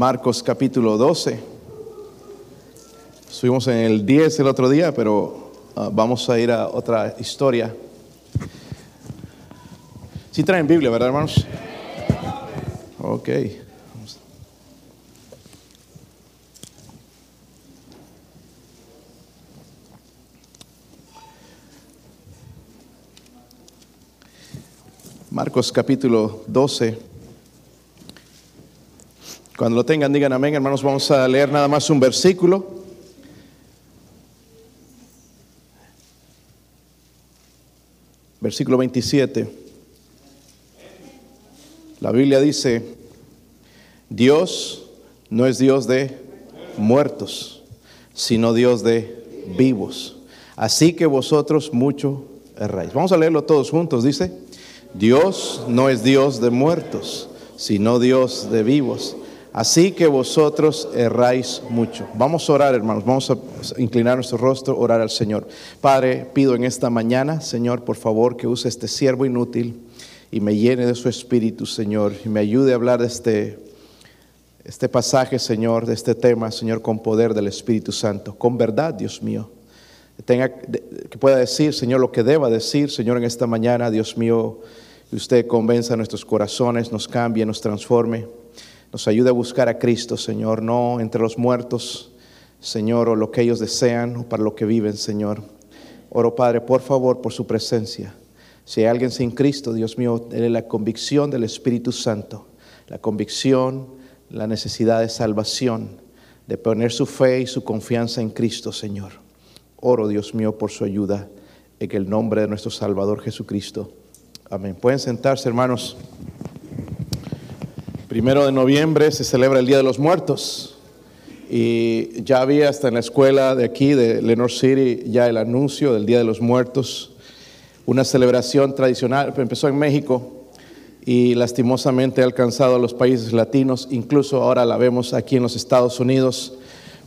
Marcos capítulo 12. Estuvimos en el 10 el otro día, pero uh, vamos a ir a otra historia. Si traen Biblia, ¿verdad, hermanos? Ok. Marcos capítulo 12. Cuando lo tengan, digan amén, hermanos. Vamos a leer nada más un versículo. Versículo 27. La Biblia dice, Dios no es Dios de muertos, sino Dios de vivos. Así que vosotros mucho erráis. Vamos a leerlo todos juntos, dice. Dios no es Dios de muertos, sino Dios de vivos. Así que vosotros erráis mucho. Vamos a orar, hermanos. Vamos a inclinar nuestro rostro, orar al Señor. Padre, pido en esta mañana, Señor, por favor, que use este siervo inútil y me llene de su espíritu, Señor, y me ayude a hablar de este, este pasaje, Señor, de este tema, Señor, con poder del Espíritu Santo, con verdad, Dios mío. Tenga, que pueda decir, Señor, lo que deba decir, Señor, en esta mañana, Dios mío, que usted convenza nuestros corazones, nos cambie, nos transforme, nos ayude a buscar a Cristo, Señor, no entre los muertos, Señor, o lo que ellos desean o para lo que viven, Señor. Oro, Padre, por favor, por su presencia. Si hay alguien sin Cristo, Dios mío, dele la convicción del Espíritu Santo, la convicción, la necesidad de salvación, de poner su fe y su confianza en Cristo, Señor. Oro, Dios mío, por su ayuda en el nombre de nuestro Salvador Jesucristo. Amén. Pueden sentarse, hermanos. Primero de noviembre se celebra el Día de los Muertos. Y ya había hasta en la escuela de aquí, de Lenore City, ya el anuncio del Día de los Muertos. Una celebración tradicional, empezó en México y lastimosamente ha alcanzado a los países latinos, incluso ahora la vemos aquí en los Estados Unidos.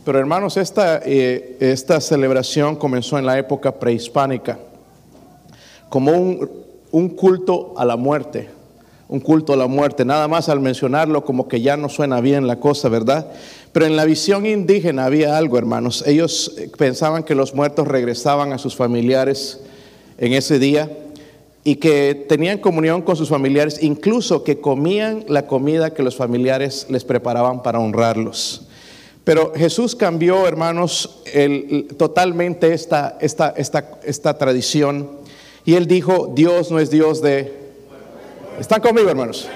Pero hermanos, esta, eh, esta celebración comenzó en la época prehispánica como un, un, culto a la muerte, un culto a la muerte. Nada más al mencionarlo como que ya no suena bien la cosa, ¿verdad? Pero en la visión indígena había algo, hermanos. Ellos pensaban que los muertos regresaban a sus familiares en ese día y que tenían comunión con sus familiares, incluso que comían la comida que los familiares les preparaban para honrarlos. Pero Jesús cambió, hermanos, totalmente esta, esta, esta, esta tradición. Y él dijo, Dios no es Dios de... ¿Están conmigo, hermanos?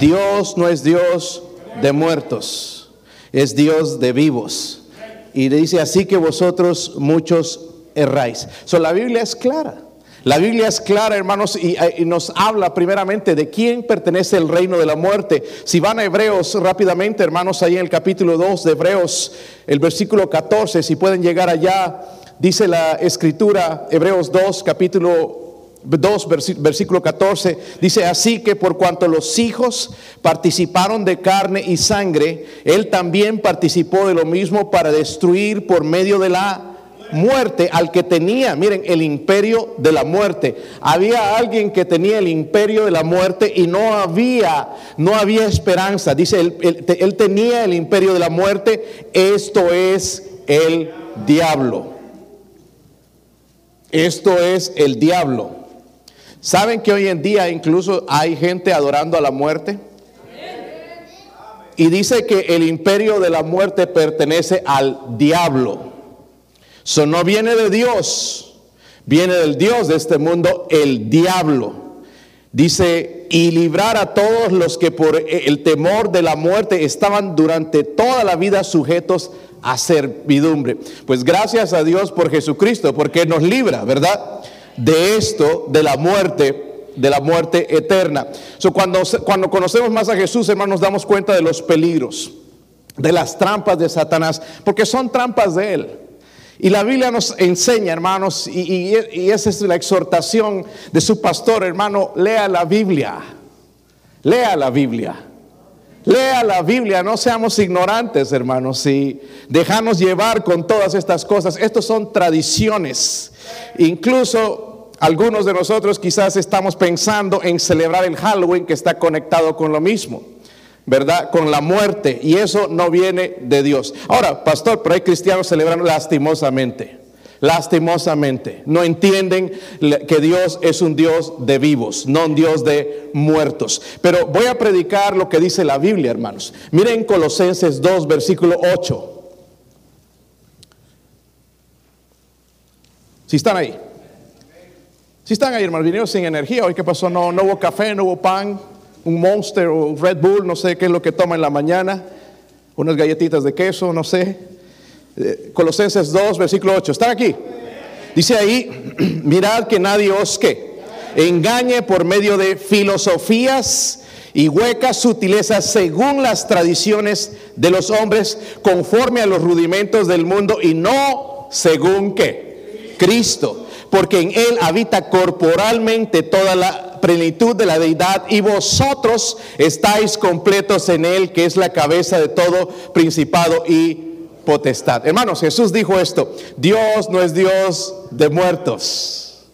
Dios no es Dios de muertos, es Dios de vivos. Y le dice, así que vosotros muchos erráis. So, la Biblia es clara. La Biblia es clara, hermanos, y, y, nos habla primeramente de quién pertenece el reino de la muerte. Si van a Hebreos rápidamente, hermanos, ahí en el capítulo 2 de Hebreos, el versículo 14, si pueden llegar allá, dice la escritura, Hebreos 2, capítulo 2, versículo 14, dice, así que por cuanto los hijos participaron de carne y sangre, él también participó de lo mismo para destruir por medio de la muerte al que tenía, miren, el imperio de la muerte. Había alguien que tenía el imperio de la muerte y no había, no había esperanza. Dice, él, él, él tenía el imperio de la muerte, esto es el diablo. Esto es el diablo. ¿Saben que hoy en día incluso hay gente adorando a la muerte? Y dice que el imperio de la muerte pertenece al diablo. Eso no viene de Dios, viene del Dios de este mundo, el diablo. Dice, y librar a todos los que por el temor de la muerte estaban durante toda la vida sujetos a servidumbre. Pues gracias a Dios por Jesucristo, porque nos libra, ¿verdad? De esto, de la muerte de la muerte eterna. So, cuando, cuando conocemos más a Jesús, hermanos, nos damos cuenta de los peligros, de las trampas de Satanás, porque son trampas de él. Y la Biblia nos enseña, hermanos, y, y, esa es la exhortación de su pastor, hermano, lea la Biblia, lea la Biblia, lea la Biblia, no seamos ignorantes, hermanos, y dejarnos llevar con todas estas cosas. Estos son tradiciones, incluso algunos de nosotros quizás estamos pensando en celebrar el Halloween que está conectado con lo mismo. ¿verdad? Con la muerte. Y eso no viene de Dios. Ahora, pastor, pero hay cristianos celebran lastimosamente. Lastimosamente. No entienden que Dios es un Dios de vivos, no un Dios de muertos. Pero voy a predicar lo que dice la Biblia, hermanos. Miren Colosenses 2, versículo 8. Si están ahí. Si están ahí, hermanos, vinieron sin energía. Hoy, ¿qué pasó? No, no hubo café, no hubo pan, un Monster o un Red Bull, no sé qué es lo que toma en la mañana. Unas galletitas de queso, no sé. Eh, Colosenses 2, versículo 8. ¿Están aquí? Dice ahí, mirad que nadie os que engañe por medio de filosofías y huecas sutilezas según las tradiciones de los hombres, conforme a los rudimentos del mundo y no según qué Cristo, porque en Él habita corporalmente toda la plenitud de la deidad y vosotros estáis completos en Él, que es la cabeza de todo principado y potestad. Hermanos, Jesús dijo esto, Dios no es Dios de muertos.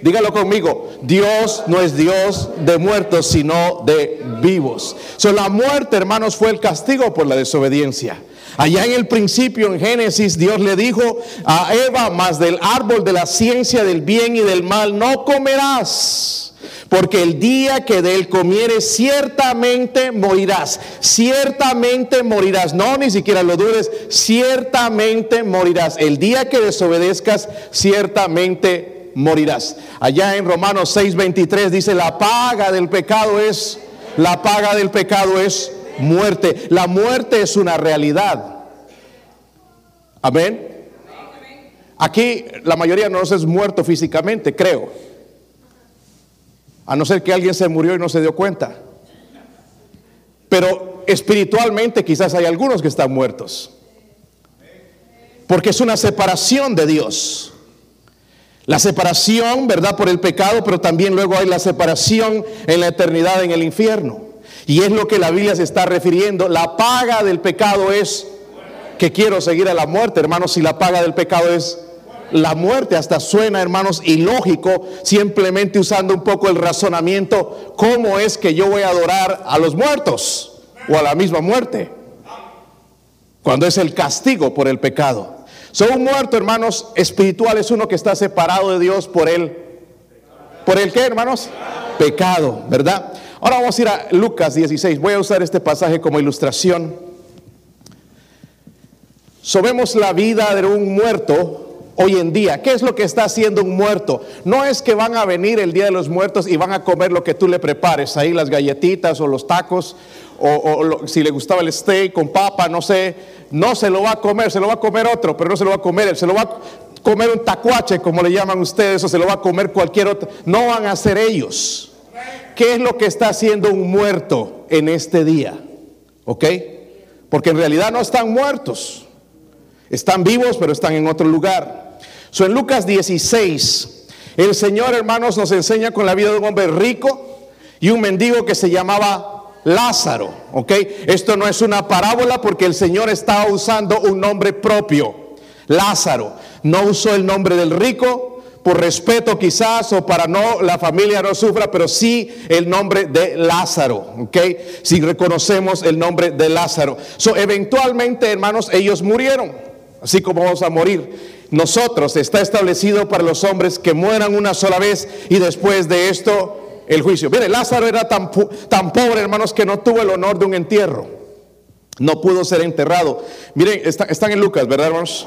Dígalo conmigo, Dios no es Dios de muertos, sino de vivos. So, la muerte, hermanos, fue el castigo por la desobediencia. Allá en el principio, en Génesis, Dios le dijo a Eva, más del árbol de la ciencia del bien y del mal no comerás. Porque el día que de él comieres, ciertamente morirás. Ciertamente morirás. No, ni siquiera lo dudes. Ciertamente morirás. El día que desobedezcas, ciertamente morirás. Allá en Romanos 6:23 dice, la paga del pecado es, la paga del pecado es muerte. La muerte es una realidad. Amén. Aquí la mayoría no es muerto físicamente, creo. A no ser que alguien se murió y no se dio cuenta. Pero espiritualmente quizás hay algunos que están muertos. Porque es una separación de Dios. La separación, ¿verdad? Por el pecado, pero también luego hay la separación en la eternidad en el infierno. Y es lo que la Biblia se está refiriendo. La paga del pecado es que quiero seguir a la muerte, hermanos, si la paga del pecado es la muerte. Hasta suena, hermanos, ilógico, simplemente usando un poco el razonamiento, ¿cómo es que yo voy a adorar a los muertos o a la misma muerte? Cuando es el castigo por el pecado. Son un muerto, hermanos, espiritual es uno que está separado de Dios por él. ¿Por el qué, hermanos? Pecado, ¿verdad? Ahora vamos a ir a Lucas 16. Voy a usar este pasaje como ilustración. Sobemos la vida de un muerto hoy en día. ¿Qué es lo que está haciendo un muerto? No es que van a venir el día de los muertos y van a comer lo que tú le prepares, ahí las galletitas o los tacos, o, si le gustaba el steak con papa, no sé, no se lo va a comer, se lo va a comer otro, pero no se lo va a comer, se lo va a comer un tacuache, como le llaman ustedes, o se lo va a comer cualquier otro. No van a ser ellos. ¿Qué es lo que está haciendo un muerto en este día? ¿Ok? Porque en realidad no están muertos. Están vivos, pero están en otro lugar. So, en Lucas 16, el Señor, hermanos, nos enseña con la vida de un hombre rico y un mendigo que se llamaba Lázaro. ¿Ok? Esto no es una parábola porque el Señor estaba usando un nombre propio. Lázaro. No usó el nombre del rico, por respeto quizás o para no la familia no sufra, pero sí el nombre de Lázaro, ¿ok? Si reconocemos el nombre de Lázaro. So, eventualmente, hermanos, ellos murieron, así como vamos a morir. Nosotros está establecido para los hombres que mueran una sola vez y después de esto el juicio. Mire, Lázaro era tan, tan pobre, hermanos, que no tuvo el honor de un entierro. No pudo ser enterrado. Miren, están en Lucas, ¿verdad, hermanos?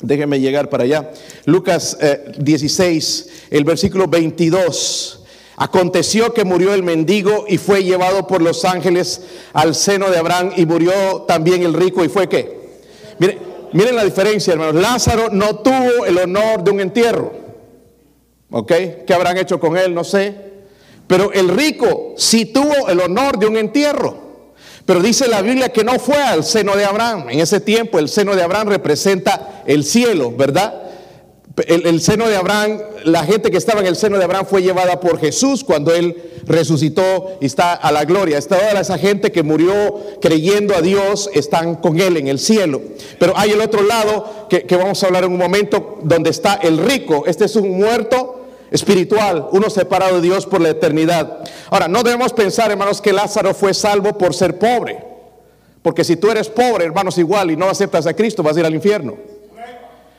Déjenme llegar para allá. Lucas 16, eh, el versículo 22. Aconteció que murió el mendigo y fue llevado por los ángeles al seno de Abraham y murió también el rico y fue qué. Miren, miren la diferencia, hermanos. Lázaro no tuvo el honor de un entierro. ¿Ok? ¿Qué habrán hecho con él? No sé. Pero el rico sí tuvo el honor de un entierro. Pero dice la Biblia que no fue al seno de Abraham. En ese tiempo el seno de Abraham representa el cielo, ¿verdad? El, seno de Abraham, la gente que estaba en el seno de Abraham fue llevada por Jesús cuando él resucitó y está a la gloria. Está toda esa gente que murió creyendo a Dios, están con él en el cielo. Pero hay el otro lado que, que vamos a hablar en un momento, donde está el rico. Este es un muerto espiritual, uno separado de Dios por la eternidad. Ahora, no debemos pensar, hermanos, que Lázaro fue salvo por ser pobre. Porque si tú eres pobre, hermanos, igual y no aceptas a Cristo, vas a ir al infierno.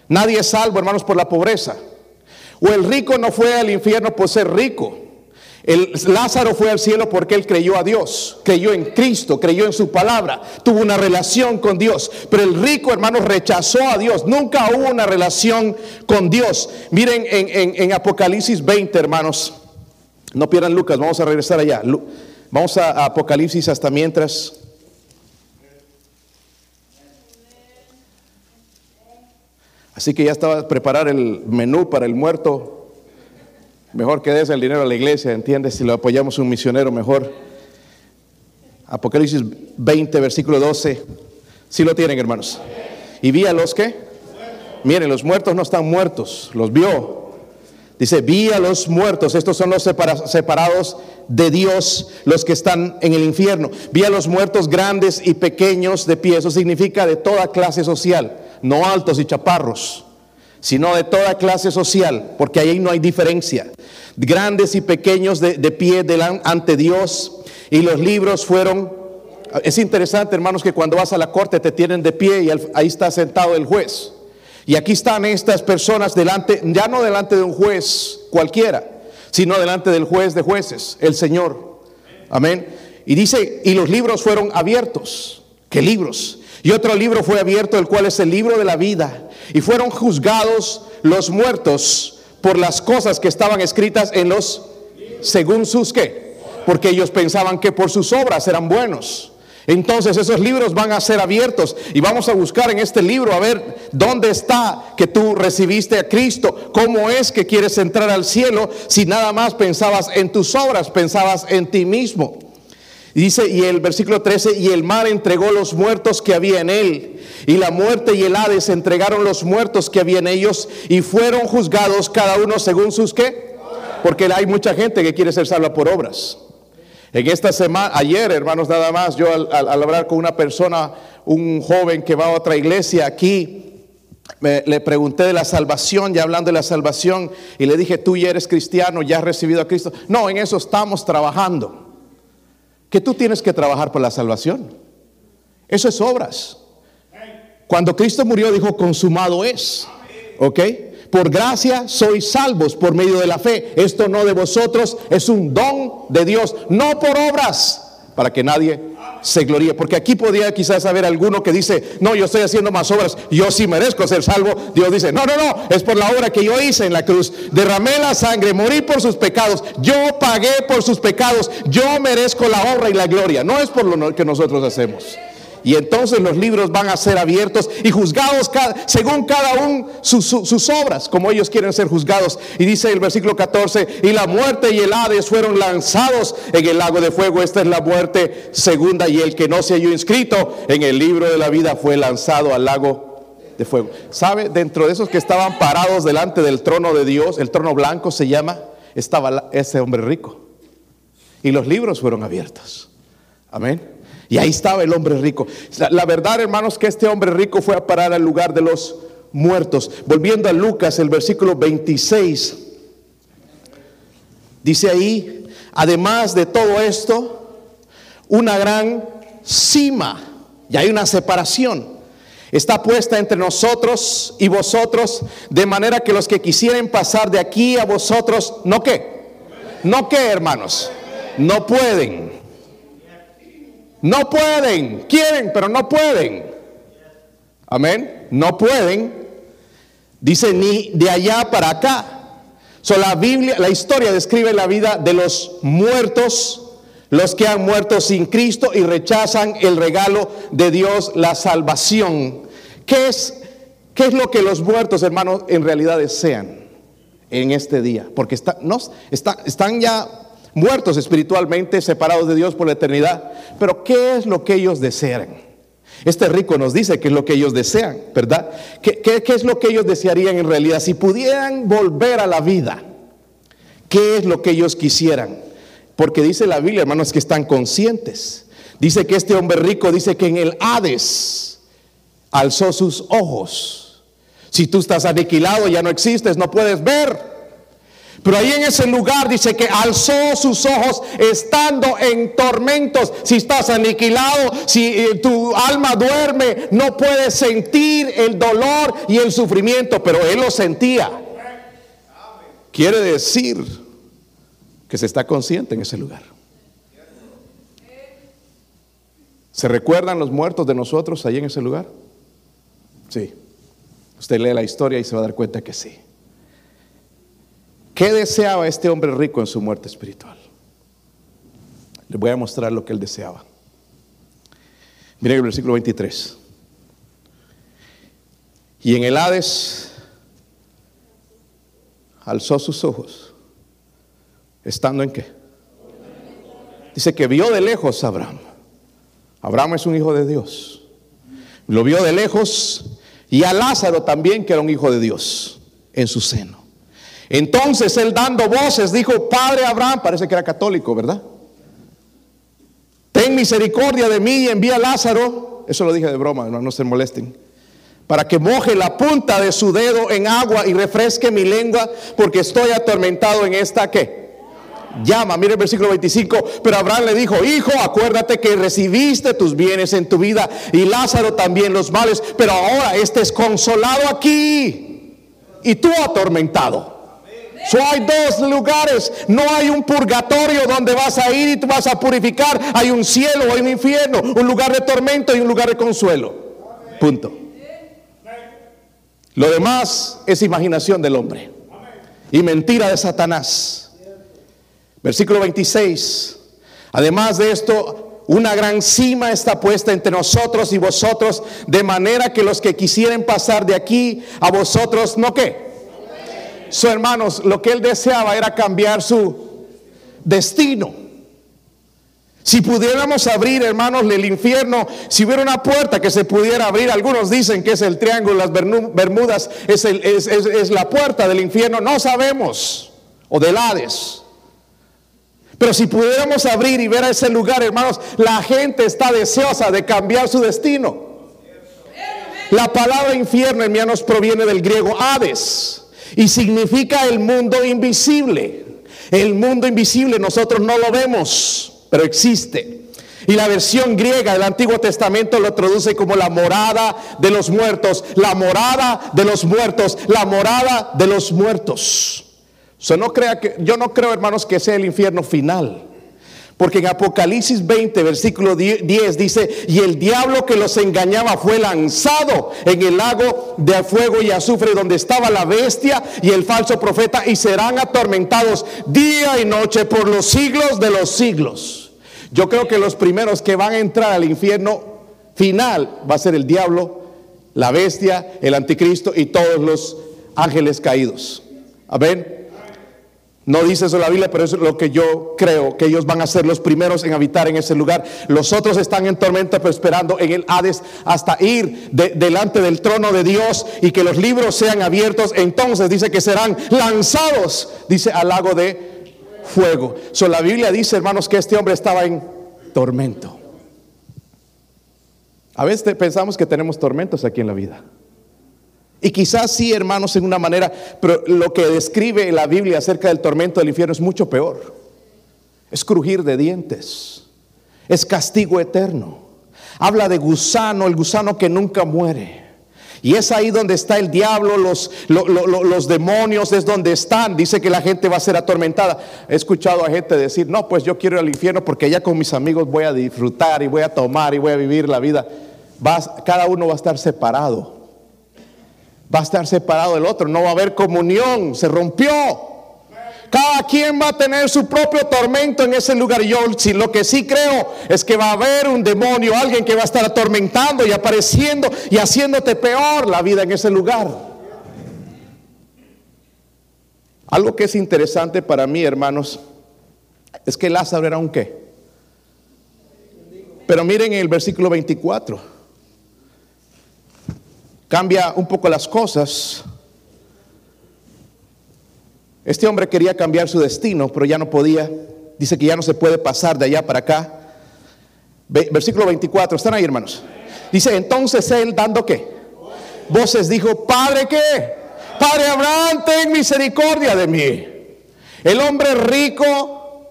Nadie es salvo, hermanos, por la pobreza. O el rico no fue al infierno por ser rico. El Lázaro fue al cielo porque él creyó a Dios, creyó en Cristo, creyó en su palabra, tuvo una relación con Dios. Pero el rico, hermanos, rechazó a Dios. Nunca hubo una relación con Dios. Miren en, en Apocalipsis 20, hermanos. No pierdan Lucas, vamos a regresar allá. Vamos a Apocalipsis hasta mientras. Así que ya estaba a preparar el menú para el muerto. Mejor que des el dinero a la iglesia, ¿entiendes? Si lo apoyamos un misionero, mejor. Apocalipsis 20, versículo 12. Si lo tienen, hermanos. Y vi a los que. Miren, los muertos no están muertos, los vio. Dice, vi a los muertos, estos son los separados de Dios, los que están en el infierno. Vi a los muertos grandes y pequeños de pie, eso significa de toda clase social no altos y chaparros, sino de toda clase social, porque ahí no hay diferencia. Grandes y pequeños de, pie ante Dios, y los libros fueron... Es interesante, hermanos, que cuando vas a la corte te tienen de pie y ahí está sentado el juez. Y aquí están estas personas delante, ya no delante de un juez cualquiera, sino delante del juez de jueces, el Señor. Amén. Y dice, y los libros fueron abiertos. ¿Qué libros? Y otro libro fue abierto, el cual es el libro de la vida. Y fueron juzgados los muertos por las cosas que estaban escritas en los, según sus qué, porque ellos pensaban que por sus obras eran buenos. Entonces esos libros van a ser abiertos y vamos a buscar en este libro a ver dónde está que tú recibiste a Cristo, cómo es que quieres entrar al cielo si nada más pensabas en tus obras, pensabas en ti mismo. Dice, y el versículo 13, y el mar entregó los muertos que había en él, y la muerte y el Hades entregaron los muertos que había en ellos, y fueron juzgados cada uno según sus qué. Porque hay mucha gente que quiere ser salva por obras. En esta semana, ayer, hermanos, nada más, yo al, hablar con una persona, un joven que va a otra iglesia aquí, le pregunté de la salvación, ya hablando de la salvación, y le dije, tú ya eres cristiano, ya has recibido a Cristo. No, en eso estamos trabajando que tú tienes que trabajar por la salvación. Eso es obras. Cuando Cristo murió dijo, consumado es. ¿Ok? Por gracia sois salvos por medio de la fe. Esto no de vosotros, es un don de Dios, no por obras, para que nadie se gloríe. Porque aquí podría quizás haber alguno que dice, no, yo estoy haciendo más obras, yo sí merezco ser salvo. Dios dice, no, no, no, es por la obra que yo hice en la cruz. Derramé la sangre, morí por sus pecados, yo pagué por sus pecados, yo merezco la honra y la gloria. No es por lo que nosotros hacemos. Y entonces los libros van a ser abiertos y juzgados según cada uno sus obras, como ellos quieren ser juzgados. Y dice el versículo 14, y la muerte y el Hades fueron lanzados en el lago de fuego. Esta es la muerte segunda y el que no se halló inscrito en el libro de la vida fue lanzado al lago de fuego. ¿Sabe? Dentro de esos que estaban parados delante del trono de Dios, el trono blanco se llama, estaba ese hombre rico. Y los libros fueron abiertos. Amén. Y ahí estaba el hombre rico. La, verdad, hermanos, que este hombre rico fue a parar al lugar de los muertos. Volviendo a Lucas, el versículo 26, dice ahí, además de todo esto, una gran cima, y hay una separación. Está puesta entre nosotros y vosotros, de manera que los que quisieran pasar de aquí a vosotros, ¿no qué? ¿No qué, hermanos? No pueden. No pueden, quieren, pero no pueden. Amén. No pueden. Dice ni de allá para acá. So, la Biblia, la historia describe la vida de los muertos, los que han muerto sin Cristo y rechazan el regalo de Dios, la salvación. ¿Qué es, qué es lo que los muertos, hermanos, en realidad desean en este día? Porque no, está, están ya muertos espiritualmente, separados de Dios por la eternidad. Pero ¿qué es lo que ellos desean? Este rico nos dice qué es lo que ellos desean, ¿verdad? ¿Qué, ¿Qué, es lo que ellos desearían en realidad? Si pudieran volver a la vida, ¿qué es lo que ellos quisieran? Porque dice la Biblia, hermanos, que están conscientes. Dice que este hombre rico dice que en el Hades alzó sus ojos. Si tú estás aniquilado, ya no existes, no puedes ver. Pero ahí en ese lugar dice que alzó sus ojos estando en tormentos. Si estás aniquilado, si eh, tu alma duerme, no puedes sentir el dolor y el sufrimiento, pero él lo sentía. Quiere decir que se está consciente en ese lugar. ¿Se recuerdan los muertos de nosotros ahí en ese lugar? Sí. Usted lee la historia y se va a dar cuenta que sí. ¿Qué deseaba este hombre rico en su muerte espiritual? Le voy a mostrar lo que él deseaba. Miren el versículo 23. Y en el Hades alzó sus ojos, estando en qué? Dice que vio de lejos a Abraham. Abraham es un hijo de Dios. Lo vio de lejos y a Lázaro también, que era un hijo de Dios, en su seno. Entonces él dando voces dijo, Padre Abraham, parece que era católico, ¿verdad? Ten misericordia de mí y envía a Lázaro, eso lo dije de broma, no, no se molesten, para que moje la punta de su dedo en agua y refresque mi lengua, porque estoy atormentado en esta que llama. Mire el versículo 25. Pero Abraham le dijo, hijo, acuérdate que recibiste tus bienes en tu vida y Lázaro también los males, pero ahora este es consolado aquí y tú atormentado. So hay dos lugares. No hay un purgatorio donde vas a ir y tú vas a purificar. Hay un cielo, hay un infierno, un lugar de tormento y un lugar de consuelo. Punto. Lo demás es imaginación del hombre y mentira de Satanás. Versículo 26. Además de esto, una gran cima está puesta entre nosotros y vosotros, de manera que los que quisieren pasar de aquí a vosotros, ¿no qué? Su hermanos, lo que él deseaba era cambiar su destino. Si pudiéramos abrir, hermanos, el infierno, si hubiera una puerta que se pudiera abrir, algunos dicen que es el triángulo, las Bermudas, es, es la puerta del infierno, no sabemos, o del Hades. Pero si pudiéramos abrir y ver a ese lugar, hermanos, la gente está deseosa de cambiar su destino. La palabra infierno, hermanos, proviene del griego Hades y significa el mundo invisible. El mundo invisible nosotros no lo vemos, pero existe. Y la versión griega del Antiguo Testamento lo traduce como la morada de los muertos, la morada de los muertos, la morada de los muertos. no crea que, yo no creo, hermanos, que sea el infierno final. Porque en Apocalipsis 20, versículo 10 dice, y el diablo que los engañaba fue lanzado en el lago de fuego y azufre donde estaba la bestia y el falso profeta y serán atormentados día y noche por los siglos de los siglos. Yo creo que los primeros que van a entrar al infierno final va a ser el diablo, la bestia, el anticristo y todos los ángeles caídos. Amén. No dice eso la Biblia, pero eso es lo que yo creo, que ellos van a ser los primeros en habitar en ese lugar. Los otros están en tormenta, pero esperando en el Hades hasta ir delante del trono de Dios y que los libros sean abiertos. Entonces dice que serán lanzados, dice, al lago de fuego. So, la Biblia dice, hermanos, que este hombre estaba en tormento. A veces pensamos que tenemos tormentos aquí en la vida. Y quizás sí, hermanos, en una manera, pero lo que describe la Biblia acerca del tormento del infierno es mucho peor. Es crujir de dientes, es castigo eterno. Habla de gusano, el gusano que nunca muere. Y es ahí donde está el diablo, los, los, demonios, es donde están. Dice que la gente va a ser atormentada. He escuchado a gente decir, no, pues yo quiero ir al infierno porque allá con mis amigos voy a disfrutar y voy a tomar y voy a vivir la vida. cada uno va a estar separado va a estar separado del otro, no va a haber comunión, se rompió. Cada quien va a tener su propio tormento en ese lugar. Yo si lo que sí creo es que va a haber un demonio, alguien que va a estar atormentando y apareciendo y haciéndote peor la vida en ese lugar. Algo que es interesante para mí, hermanos, es que Lázaro era un qué. Pero miren el versículo 24 cambia un poco las cosas. Este hombre quería cambiar su destino, pero ya no podía. Dice que ya no se puede pasar de allá para acá. Versículo 24, ¿están ahí hermanos? Dice, entonces él dando qué? Voces dijo, Padre qué? Padre Abraham, ten misericordia de mí. El hombre rico,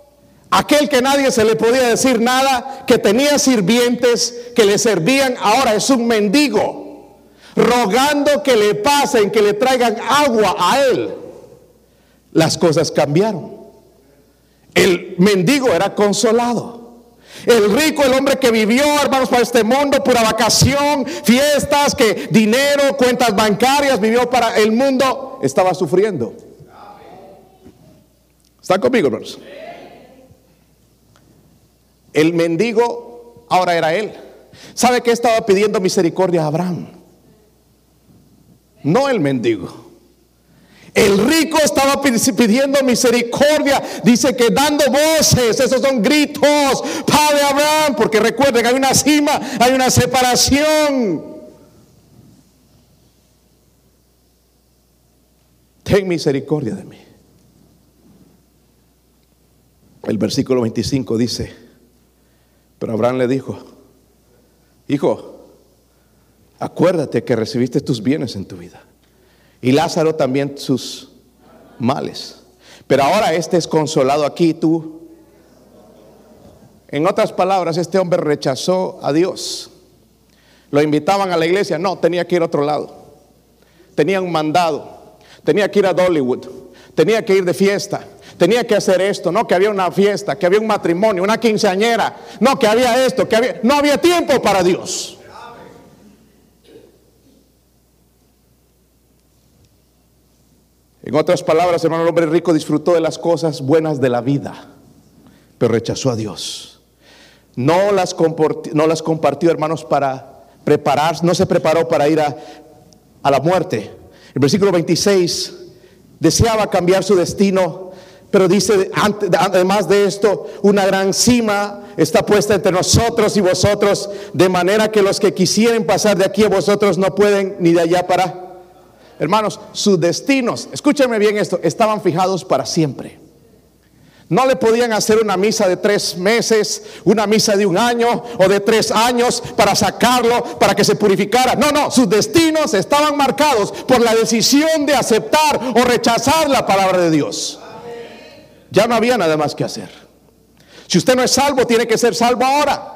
aquel que nadie se le podía decir nada, que tenía sirvientes que le servían, ahora es un mendigo, rogando que le pasen, que le traigan agua a él. Las cosas cambiaron. El mendigo era consolado. El rico, el hombre que vivió, hermanos, para este mundo, pura vacación, fiestas, que dinero, cuentas bancarias, vivió para el mundo, estaba sufriendo. ¿Está conmigo, hermanos? El mendigo ahora era él. ¿Sabe que estaba pidiendo misericordia a Abraham? No el mendigo. El rico estaba pidiendo misericordia. Dice que dando voces, esos son gritos, Padre Abraham, porque recuerden, hay una cima, hay una separación. Ten misericordia de mí. El versículo 25 dice, pero Abraham le dijo, hijo, acuérdate que recibiste tus bienes en tu vida y Lázaro también sus males. Pero ahora este es consolado aquí, tú. En otras palabras, este hombre rechazó a Dios. Lo invitaban a la iglesia, no, tenía que ir a otro lado. Tenía un mandado, tenía que ir a Dollywood, tenía que ir de fiesta, tenía que hacer esto, no que había una fiesta, que había un matrimonio, una quinceañera, no que había esto, que había, no había tiempo para Dios. En otras palabras, hermano, el hombre rico disfrutó de las cosas buenas de la vida, pero rechazó a Dios. No las, no las compartió, hermanos, para prepararse, no se preparó para ir a, a la muerte. El versículo 26 deseaba cambiar su destino, pero dice, además de esto, una gran cima está puesta entre nosotros y vosotros, de manera que los que quisieren pasar de aquí a vosotros no pueden ni de allá para Hermanos, sus destinos, escúchenme bien esto, estaban fijados para siempre. No le podían hacer una misa de tres meses, una misa de un año o de tres años para sacarlo, para que se purificara. No, no, sus destinos estaban marcados por la decisión de aceptar o rechazar la palabra de Dios. Ya no había nada más que hacer. Si usted no es salvo, tiene que ser salvo ahora.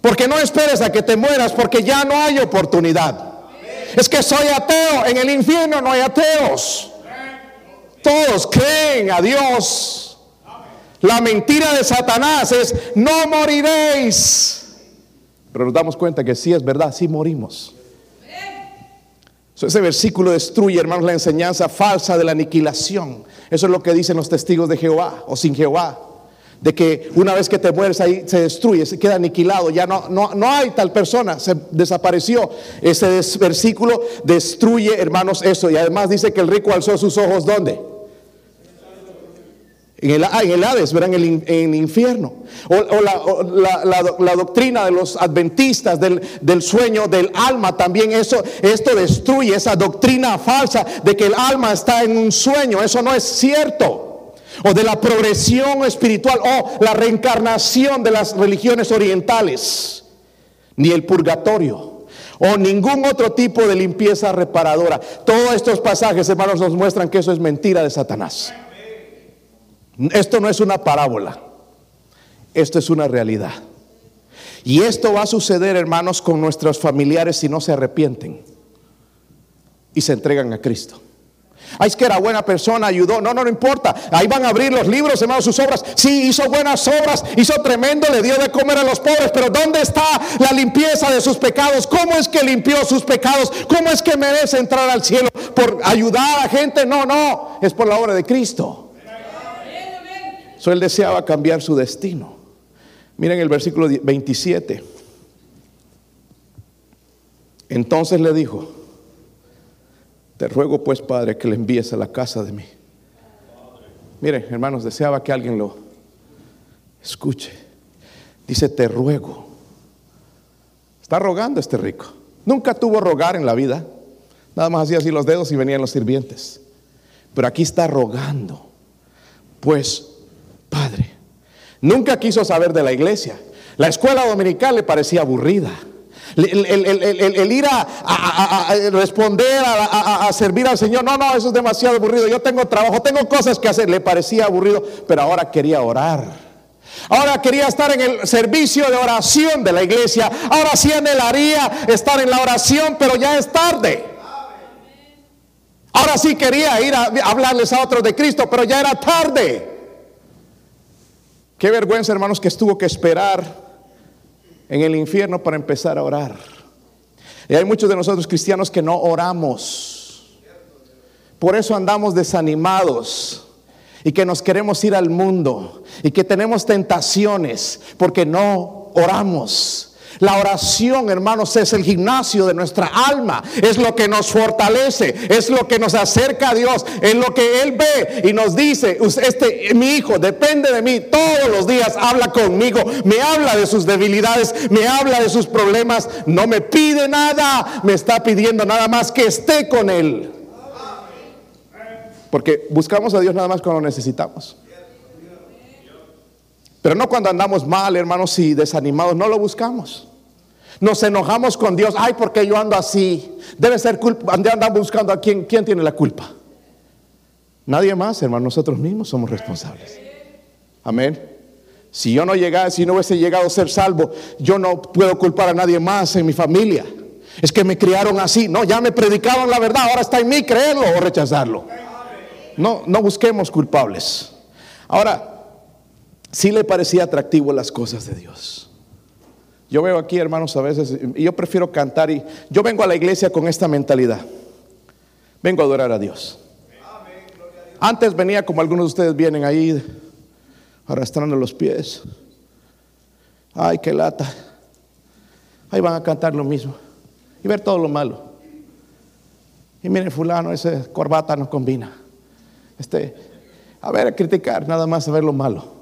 Porque no esperes a que te mueras, porque ya no hay oportunidad. Es que soy ateo. En el infierno no hay ateos. Todos creen a Dios. La mentira de Satanás es, no moriréis. Pero nos damos cuenta que sí es verdad, sí morimos. ese versículo destruye, hermanos, la enseñanza falsa de la aniquilación. Eso es lo que dicen los testigos de Jehová o sin Jehová de que una vez que te mueres ahí se destruye, se queda aniquilado, ya no, no, no hay tal persona, se desapareció. Ese versículo destruye, hermanos, eso. Y además dice que el rico alzó sus ojos, ¿dónde? En el, ah, el Hades, verán, en el, infierno. O, la, doctrina de los adventistas del, del, sueño del alma, también eso, esto destruye esa doctrina falsa de que el alma está en un sueño. Eso no es cierto o de la progresión espiritual o la reencarnación de las religiones orientales, ni el purgatorio o ningún otro tipo de limpieza reparadora. Todos estos pasajes, hermanos, nos muestran que eso es mentira de Satanás. Esto no es una parábola, esto es una realidad. Y esto va a suceder, hermanos, con nuestros familiares si no se arrepienten y se entregan a Cristo. Ay, es que era buena persona, ayudó. No, no, no importa. Ahí van a abrir los libros, hermanos, sus obras. Sí, hizo buenas obras, hizo tremendo, le dio de comer a los pobres. Pero ¿dónde está la limpieza de sus pecados? ¿Cómo es que limpió sus pecados? ¿Cómo es que merece entrar al cielo? ¿Por ayudar a gente? No, no. Es por la obra de Cristo. So, él deseaba cambiar su destino. Miren el versículo 27. Entonces le dijo, te ruego pues, Padre, que le envíes a la casa de mí. Mire, hermanos, deseaba que alguien lo escuche. Dice, te ruego. Está rogando este rico. Nunca tuvo rogar en la vida. Nada más hacía así los dedos y venían los sirvientes. Pero aquí está rogando. Pues, Padre, nunca quiso saber de la iglesia. La escuela dominical le parecía aburrida. El, ir a, responder, a, servir al Señor, no, no, eso es demasiado aburrido. Yo tengo trabajo, tengo cosas que hacer. Le parecía aburrido, pero ahora quería orar. Ahora quería estar en el servicio de oración de la iglesia. Ahora sí anhelaría estar en la oración, pero ya es tarde. Ahora sí quería ir a hablarles a otros de Cristo, pero ya era tarde. Qué vergüenza, hermanos, que estuvo que esperar en el infierno para empezar a orar. Y hay muchos de nosotros cristianos que no oramos. Por eso andamos desanimados y que nos queremos ir al mundo y que tenemos tentaciones porque no oramos. La oración, hermanos, es el gimnasio de nuestra alma. Es lo que nos fortalece, es lo que nos acerca a Dios, es lo que Él ve y nos dice, este, mi hijo depende de mí todos los días, habla conmigo, me habla de sus debilidades, me habla de sus problemas, no me pide nada, me está pidiendo nada más que esté con Él. Porque buscamos a Dios nada más cuando lo necesitamos. Pero no cuando andamos mal, hermanos, y desanimados, no lo buscamos. Nos enojamos con Dios. Ay, porque yo ando así. Debe ser culpa. Andamos buscando a quién, quién tiene la culpa. Nadie más, hermano. Nosotros mismos somos responsables. Amén. Si yo no llegara, si no hubiese llegado a ser salvo, yo no puedo culpar a nadie más en mi familia. Es que me criaron así. No, ya me predicaron la verdad. Ahora está en mí creerlo o rechazarlo. No, no busquemos culpables. Ahora, si le parecía atractivo las cosas de Dios. Yo veo aquí, hermanos, a veces, y yo prefiero cantar y yo vengo a la iglesia con esta mentalidad. Vengo a adorar a Dios. Antes venía como algunos de ustedes vienen ahí arrastrando los pies. Ay, qué lata. Ahí van a cantar lo mismo y ver todo lo malo. Y miren, fulano, ese corbata no combina. Este, a ver, a criticar, nada más a ver lo malo.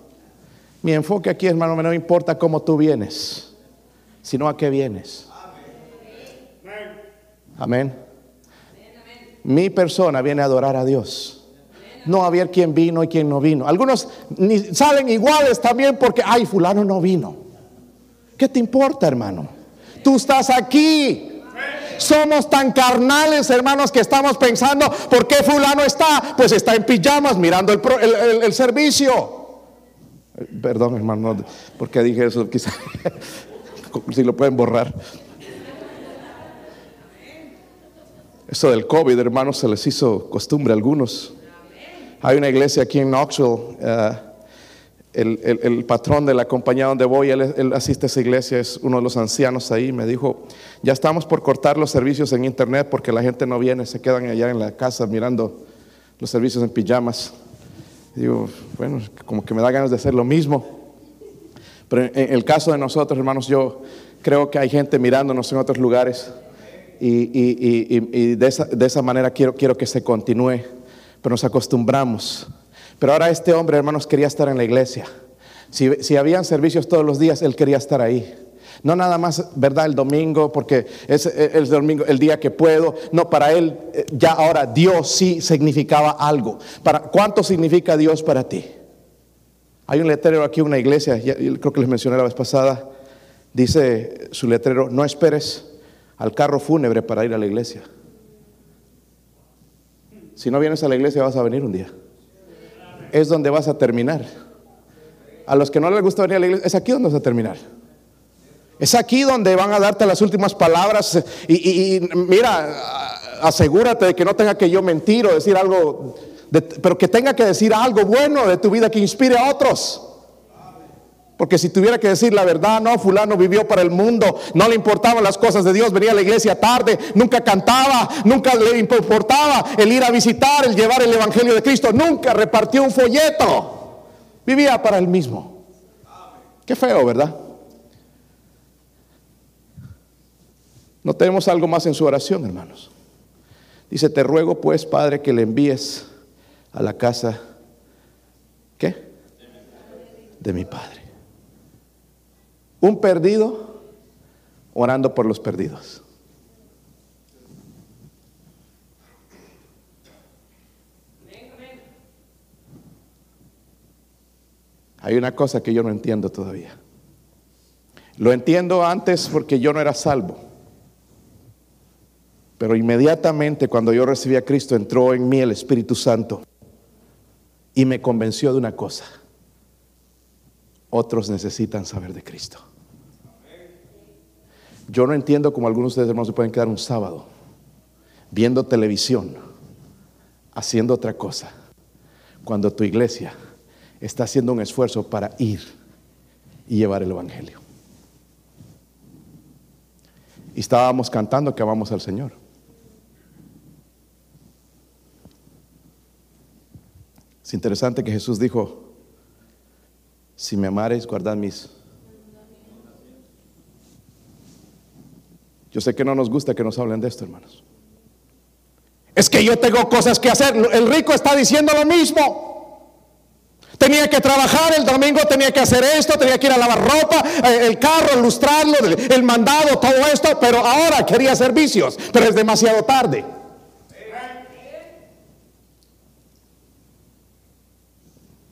Mi enfoque aquí, hermano, no importa cómo tú vienes sino a qué vienes. Amén. Mi persona viene a adorar a Dios. No a ver quién vino y quién no vino. Algunos ni salen iguales también porque, ay, fulano no vino. ¿Qué te importa, hermano? Tú estás aquí. Somos tan carnales, hermanos, que estamos pensando, ¿por qué fulano está? Pues está en pijamas mirando el, el servicio. Perdón, hermano, porque dije eso, quizás si lo pueden borrar. Eso del COVID, hermanos, se les hizo costumbre a algunos. Hay una iglesia aquí en Knoxville. Eh, el, patrón de la compañía donde voy, él, asiste a esa iglesia, es uno de los ancianos ahí. Me dijo: Ya estamos por cortar los servicios en internet porque la gente no viene, se quedan allá en la casa mirando los servicios en pijamas. Digo: Bueno, como que me da ganas de hacer lo mismo. Pero en el caso de nosotros, hermanos, yo creo que hay gente mirándonos en otros lugares y, de, esa, manera quiero, quiero que se continúe, pero nos acostumbramos. Pero ahora este hombre, hermanos, quería estar en la iglesia. Si, si habían servicios todos los días, él quería estar ahí. No nada más, ¿verdad? El domingo, porque es el domingo, el día que puedo. No, para él eh, ya ahora Dios sí significaba algo. Para, ¿Cuánto significa Dios para ti? Hay un letrero aquí, una iglesia, creo que les mencioné la vez pasada, dice su letrero, no esperes al carro fúnebre para ir a la iglesia. Si no vienes a la iglesia vas a venir un día. Es donde vas a terminar. A los que no les gusta venir a la iglesia, es aquí donde vas a terminar. Es aquí donde van a darte las últimas palabras. Y, mira, asegúrate de que no tenga que yo mentir o decir algo pero que tenga que decir algo bueno de tu vida que inspire a otros. Porque si tuviera que decir la verdad, no, fulano vivió para el mundo, no le importaban las cosas de Dios, venía a la iglesia tarde, nunca cantaba, nunca le importaba el ir a visitar, el llevar el Evangelio de Cristo, nunca repartió un folleto, vivía para él mismo. Qué feo, ¿verdad? No tenemos algo más en su oración, hermanos. Dice, te ruego pues, Padre, que le envíes a la casa, ¿qué? De mi Padre. Un perdido orando por los perdidos. Hay una cosa que yo no entiendo todavía. Lo entiendo antes porque yo no era salvo. Pero inmediatamente cuando yo recibí a Cristo entró en mí el Espíritu Santo y me convenció de una cosa. Otros necesitan saber de Cristo. Yo no entiendo cómo algunos de ustedes hermanos se pueden quedar un sábado viendo televisión, haciendo otra cosa, cuando tu iglesia está haciendo un esfuerzo para ir y llevar el Evangelio. Y estábamos cantando que amamos al Señor. Es interesante que Jesús dijo, si me amares, guardad mis... Yo sé que no nos gusta que nos hablen de esto, hermanos. Es que yo tengo cosas que hacer. El rico está diciendo lo mismo. Tenía que trabajar el domingo, tenía que hacer esto, tenía que ir a lavar ropa, eh, el carro, ilustrarlo, el mandado, todo esto, pero ahora quería servicios, pero es demasiado tarde.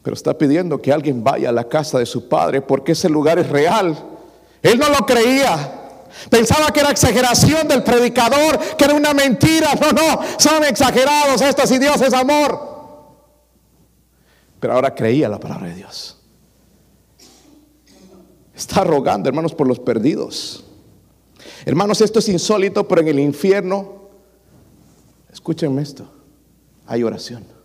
Pero está pidiendo que alguien vaya a la casa de su padre porque ese lugar es real. Él no lo creía. Pensaba que era exageración del predicador, que era una mentira. No, no, son exagerados estos y Dios es amor. Pero ahora creía la palabra de Dios. Está rogando, hermanos, por los perdidos. Hermanos, esto es insólito, pero en el infierno, escúchenme esto, hay oración.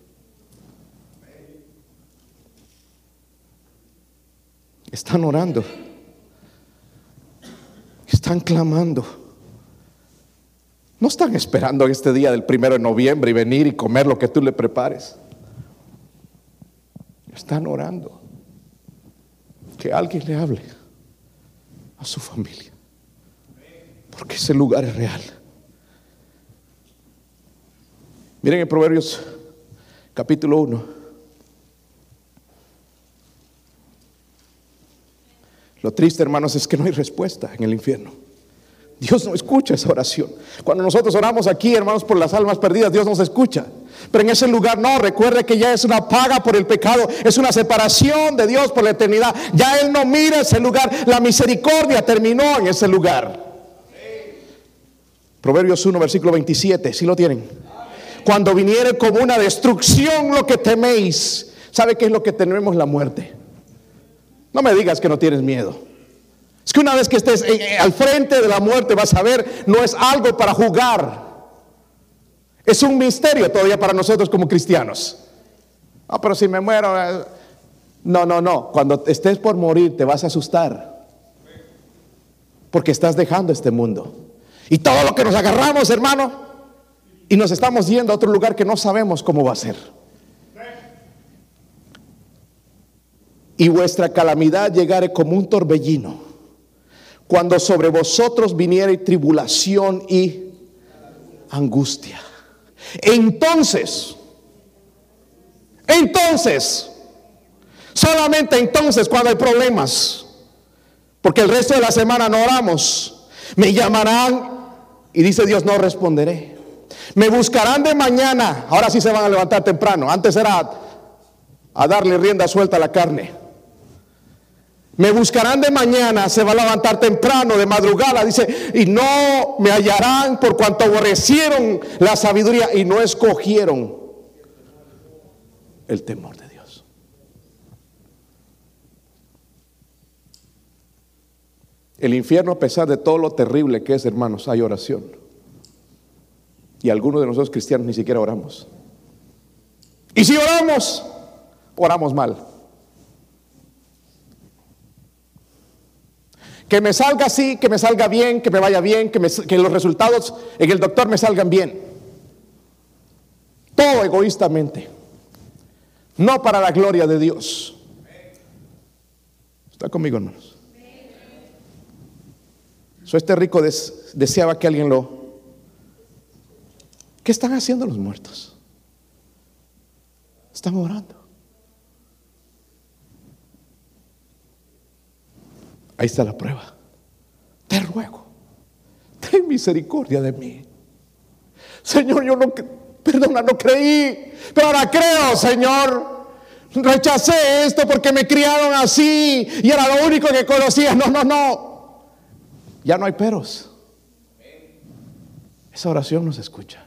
Están orando. Están clamando. No están esperando este día del primero de noviembre y venir y comer lo que tú le prepares. Están orando. Que alguien le hable a su familia. Porque ese lugar es real. Miren en Proverbios capítulo 1. Lo triste, hermanos, es que no hay respuesta en el infierno. Dios no escucha esa oración. Cuando nosotros oramos aquí, hermanos, por las almas perdidas, Dios nos escucha. Pero en ese lugar no, recuerde que ya es una paga por el pecado, es una separación de Dios por la eternidad. Ya Él no mira ese lugar, la misericordia terminó en ese lugar. Proverbios 1, versículo 27, si lo tienen. Cuando viniere como una destrucción lo que teméis, ¿sabe qué es lo que tenemos? La muerte. No me digas que no tienes miedo. Es que una vez que estés al frente de la muerte vas a ver, no es algo para jugar. Es un misterio todavía para nosotros como cristianos. Ah, pero si me muero... Eh, no, no, no. Cuando estés por morir te vas a asustar. Porque estás dejando este mundo. Y todo lo que nos agarramos, hermano, y nos estamos yendo a otro lugar que no sabemos cómo va a ser. Y vuestra calamidad llegare como un torbellino, cuando sobre vosotros viniere tribulación y angustia. Entonces, entonces, solamente entonces cuando hay problemas, porque el resto de la semana no oramos, me llamarán y dice Dios, no responderé. Me buscarán de mañana, ahora sí se van a levantar temprano, antes era a darle rienda suelta a la carne. Me buscarán de mañana, se va a levantar temprano, de madrugada, dice, y no me hallarán por cuanto aborrecieron la sabiduría y no escogieron el temor de Dios. El infierno, a pesar de todo lo terrible que es, hermanos, hay oración. Y algunos de nosotros cristianos ni siquiera oramos. Y si oramos, oramos mal. Que me salga así, que me salga bien, que me vaya bien, que, los resultados en el doctor me salgan bien. Todo egoístamente. No para la gloria de Dios. ¿Está conmigo, hermanos? So, este rico deseaba que alguien lo... ¿Qué están haciendo los muertos? Están orando. Ahí está la prueba. Te ruego, ten misericordia de mí. Señor, yo no, perdona, no creí, pero ahora creo, Señor. Rechacé esto porque me criaron así y era lo único que conocía. No, no, no. Ya no hay peros. Esa oración no se escucha.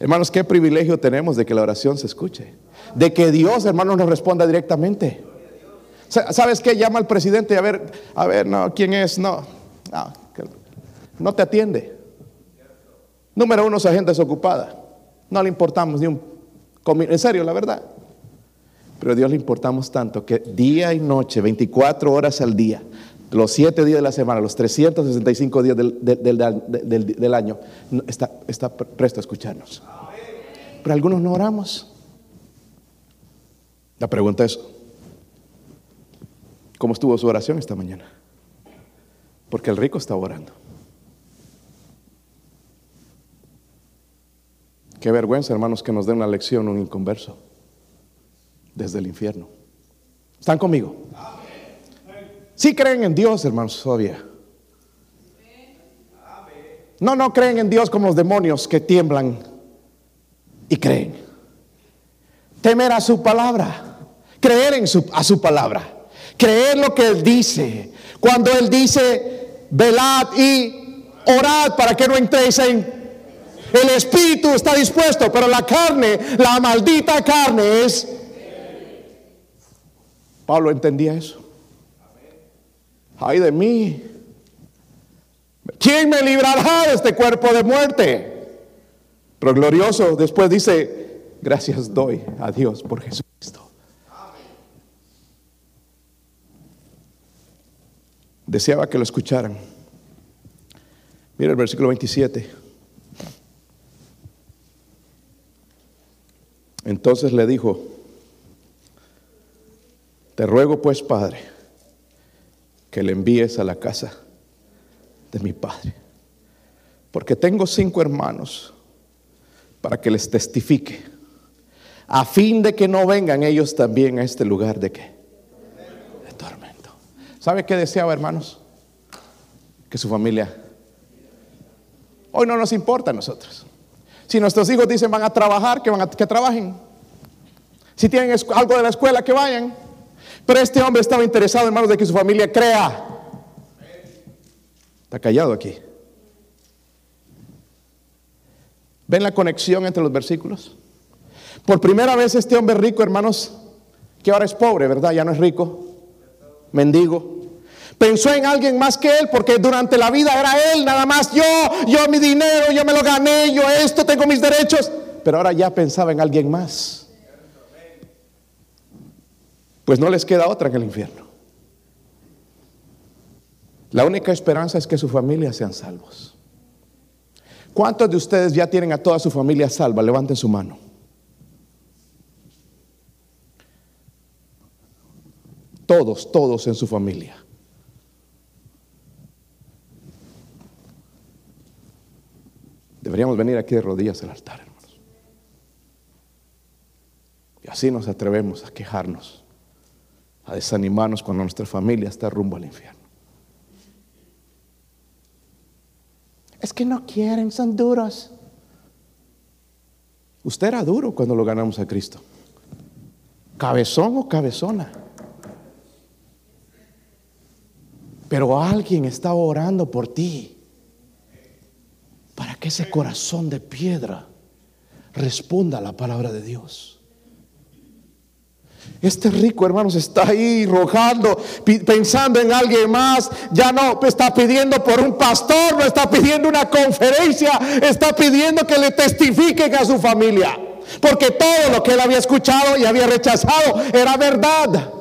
Hermanos, qué privilegio tenemos de que la oración se escuche. De que Dios, hermanos, nos responda directamente. ¿Sabes qué? Llama al presidente y a ver, a ver, no, ¿quién es? No, no, no te atiende. Número uno, esa gente es ocupada. No le importamos ni un... En serio, la verdad. Pero a Dios le importamos tanto que día y noche, 24 horas al día, los 7 días de la semana, los 365 días del, año, está, está presto a escucharnos. Pero algunos no oramos. La pregunta es, ¿cómo estuvo su oración esta mañana? Porque el rico estaba orando. Qué vergüenza, hermanos, que nos den una lección un inconverso desde el infierno. ¿Están conmigo? Sí creen en Dios, hermanos, todavía. No, no creen en Dios como los demonios que tiemblan y creen. Temer a su palabra, creer en a su palabra, creer lo que Él dice. Cuando Él dice, velad y orad para que no entréis en el espíritu está dispuesto, pero la carne, la maldita carne es... Pablo entendía eso. Ay de mí. ¿Quién me librará de este cuerpo de muerte? Pero glorioso después dice, gracias doy a Dios por Jesucristo. Deseaba que lo escucharan. Mira el versículo 27. Entonces le dijo, te ruego pues, Padre, que le envíes a la casa de mi Padre, porque tengo cinco hermanos para que les testifique, a fin de que no vengan ellos también a este lugar de qué? ¿Sabe qué deseaba, hermanos? Que su familia... Hoy no nos importa a nosotros. Si nuestros hijos dicen van a trabajar, que, van a, que trabajen. Si tienen algo de la escuela, que vayan. Pero este hombre estaba interesado, hermanos, de que su familia crea. Está callado aquí. ¿Ven la conexión entre los versículos? Por primera vez este hombre rico, hermanos, que ahora es pobre, ¿verdad? Ya no es rico, mendigo. Pensó en alguien más que él porque durante la vida era él, nada más yo, yo mi dinero, yo me lo gané, yo esto, tengo mis derechos. Pero ahora ya pensaba en alguien más. Pues no les queda otra que el infierno. La única esperanza es que su familia sean salvos. ¿Cuántos de ustedes ya tienen a toda su familia salva? Levanten su mano. Todos, todos en su familia. Deberíamos venir aquí de rodillas al altar, hermanos. Y así nos atrevemos a quejarnos, a desanimarnos cuando nuestra familia está rumbo al infierno. Es que no quieren, son duros. Usted era duro cuando lo ganamos a Cristo. Cabezón o cabezona. Pero alguien está orando por ti para que ese corazón de piedra responda a la palabra de Dios. Este rico, hermanos, está ahí rojando, pensando en alguien más. Ya no está pidiendo por un pastor, no está pidiendo una conferencia, está pidiendo que le testifiquen a su familia. Porque todo lo que él había escuchado y había rechazado era verdad.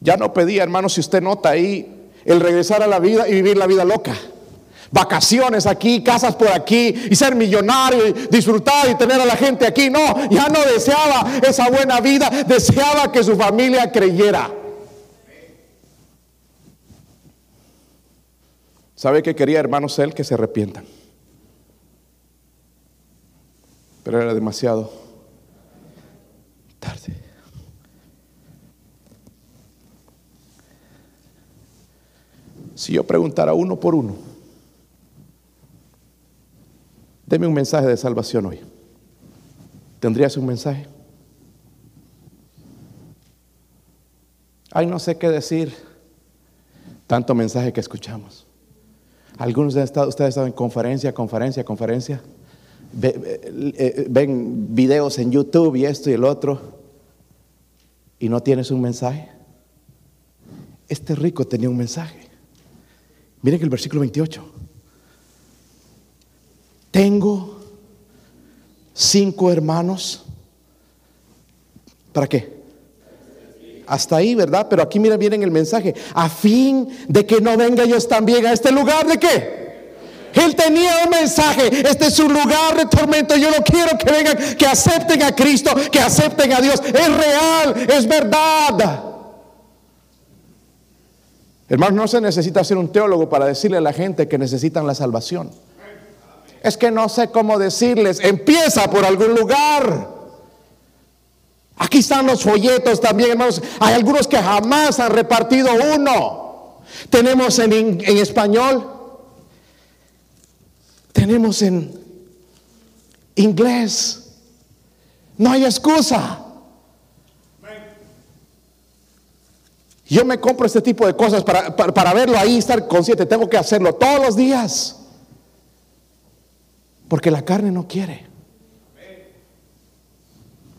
Ya no pedía, hermanos, si usted nota ahí, el regresar a la vida y vivir la vida loca. Vacaciones aquí, casas por aquí y ser millonario y disfrutar y tener a la gente aquí. No, ya no deseaba esa buena vida, deseaba que su familia creyera. ¿Sabe qué quería, hermanos, él? Que se arrepientan. Pero era demasiado tarde. Si yo preguntara uno por uno, deme un mensaje de salvación hoy. ¿Tendrías un mensaje? Ay, no sé qué decir. Tanto mensaje que escuchamos. Algunos de ustedes han estado en conferencia, conferencia, conferencia. Eh, ven videos en YouTube y esto y el otro. Y no tienes un mensaje. Este rico tenía un mensaje. Miren que el versículo 28. Tengo cinco hermanos. ¿Para qué? Hasta ahí, ¿verdad? Pero aquí mira bien el mensaje. A fin de que no venga ellos también a este lugar de qué? Él tenía un mensaje. Este es un lugar de tormento. Yo no quiero que vengan, que acepten a Cristo, que acepten a Dios. Es real, es verdad. Hermano, no se necesita ser un teólogo para decirle a la gente que necesitan la salvación. Es que no sé cómo decirles. Empieza por algún lugar. Aquí están los folletos también, hermanos. Hay algunos que jamás han repartido uno. Tenemos en, español, tenemos en inglés. No hay excusa. Yo me compro este tipo de cosas para, para, verlo ahí, estar consciente. Tengo que hacerlo todos los días. Porque la carne no quiere.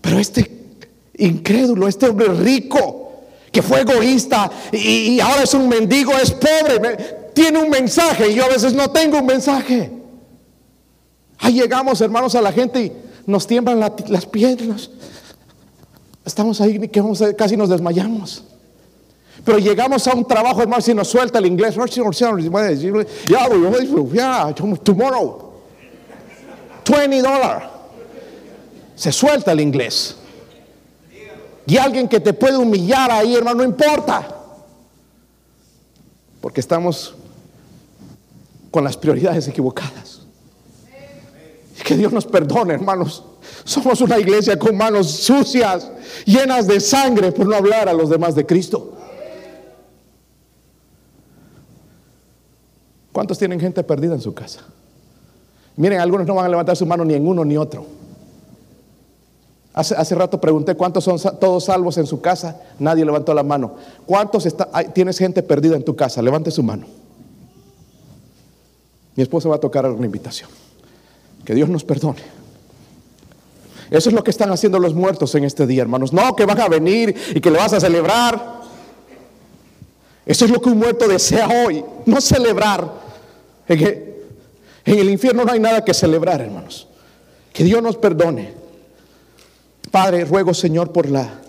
Pero este incrédulo, este hombre rico, que fue egoísta y, ahora es un mendigo, es pobre, tiene un mensaje y yo a veces no tengo un mensaje. Ahí llegamos, hermanos, a la gente y nos tiemblan las piernas. Estamos ahí que vamos casi nos desmayamos. Pero llegamos a un trabajo, hermanos, y nos suelta el inglés. Tomorrow. 20 dólares. Se suelta el inglés. Y alguien que te puede humillar ahí, hermano, no importa. Porque estamos con las prioridades equivocadas. que Dios nos perdone, hermanos. Somos una iglesia con manos sucias, llenas de sangre, por no hablar a los demás de Cristo. ¿Cuántos tienen gente perdida en su casa? Miren, algunos no van a levantar su mano ni en uno ni otro. Hace, rato pregunté cuántos son todos salvos en su casa. Nadie levantó la mano. ¿Cuántos tienes gente perdida en tu casa? Levante su mano. Mi esposa va a tocar una invitación. Que Dios nos perdone. Eso es lo que están haciendo los muertos en este día, hermanos. No que van a venir y que le vas a celebrar. Eso es lo que un muerto desea hoy. No celebrar. En el infierno no hay nada que celebrar, hermanos. Que Dios nos perdone. Padre, ruego Señor por la,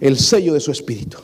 el sello de su Espíritu.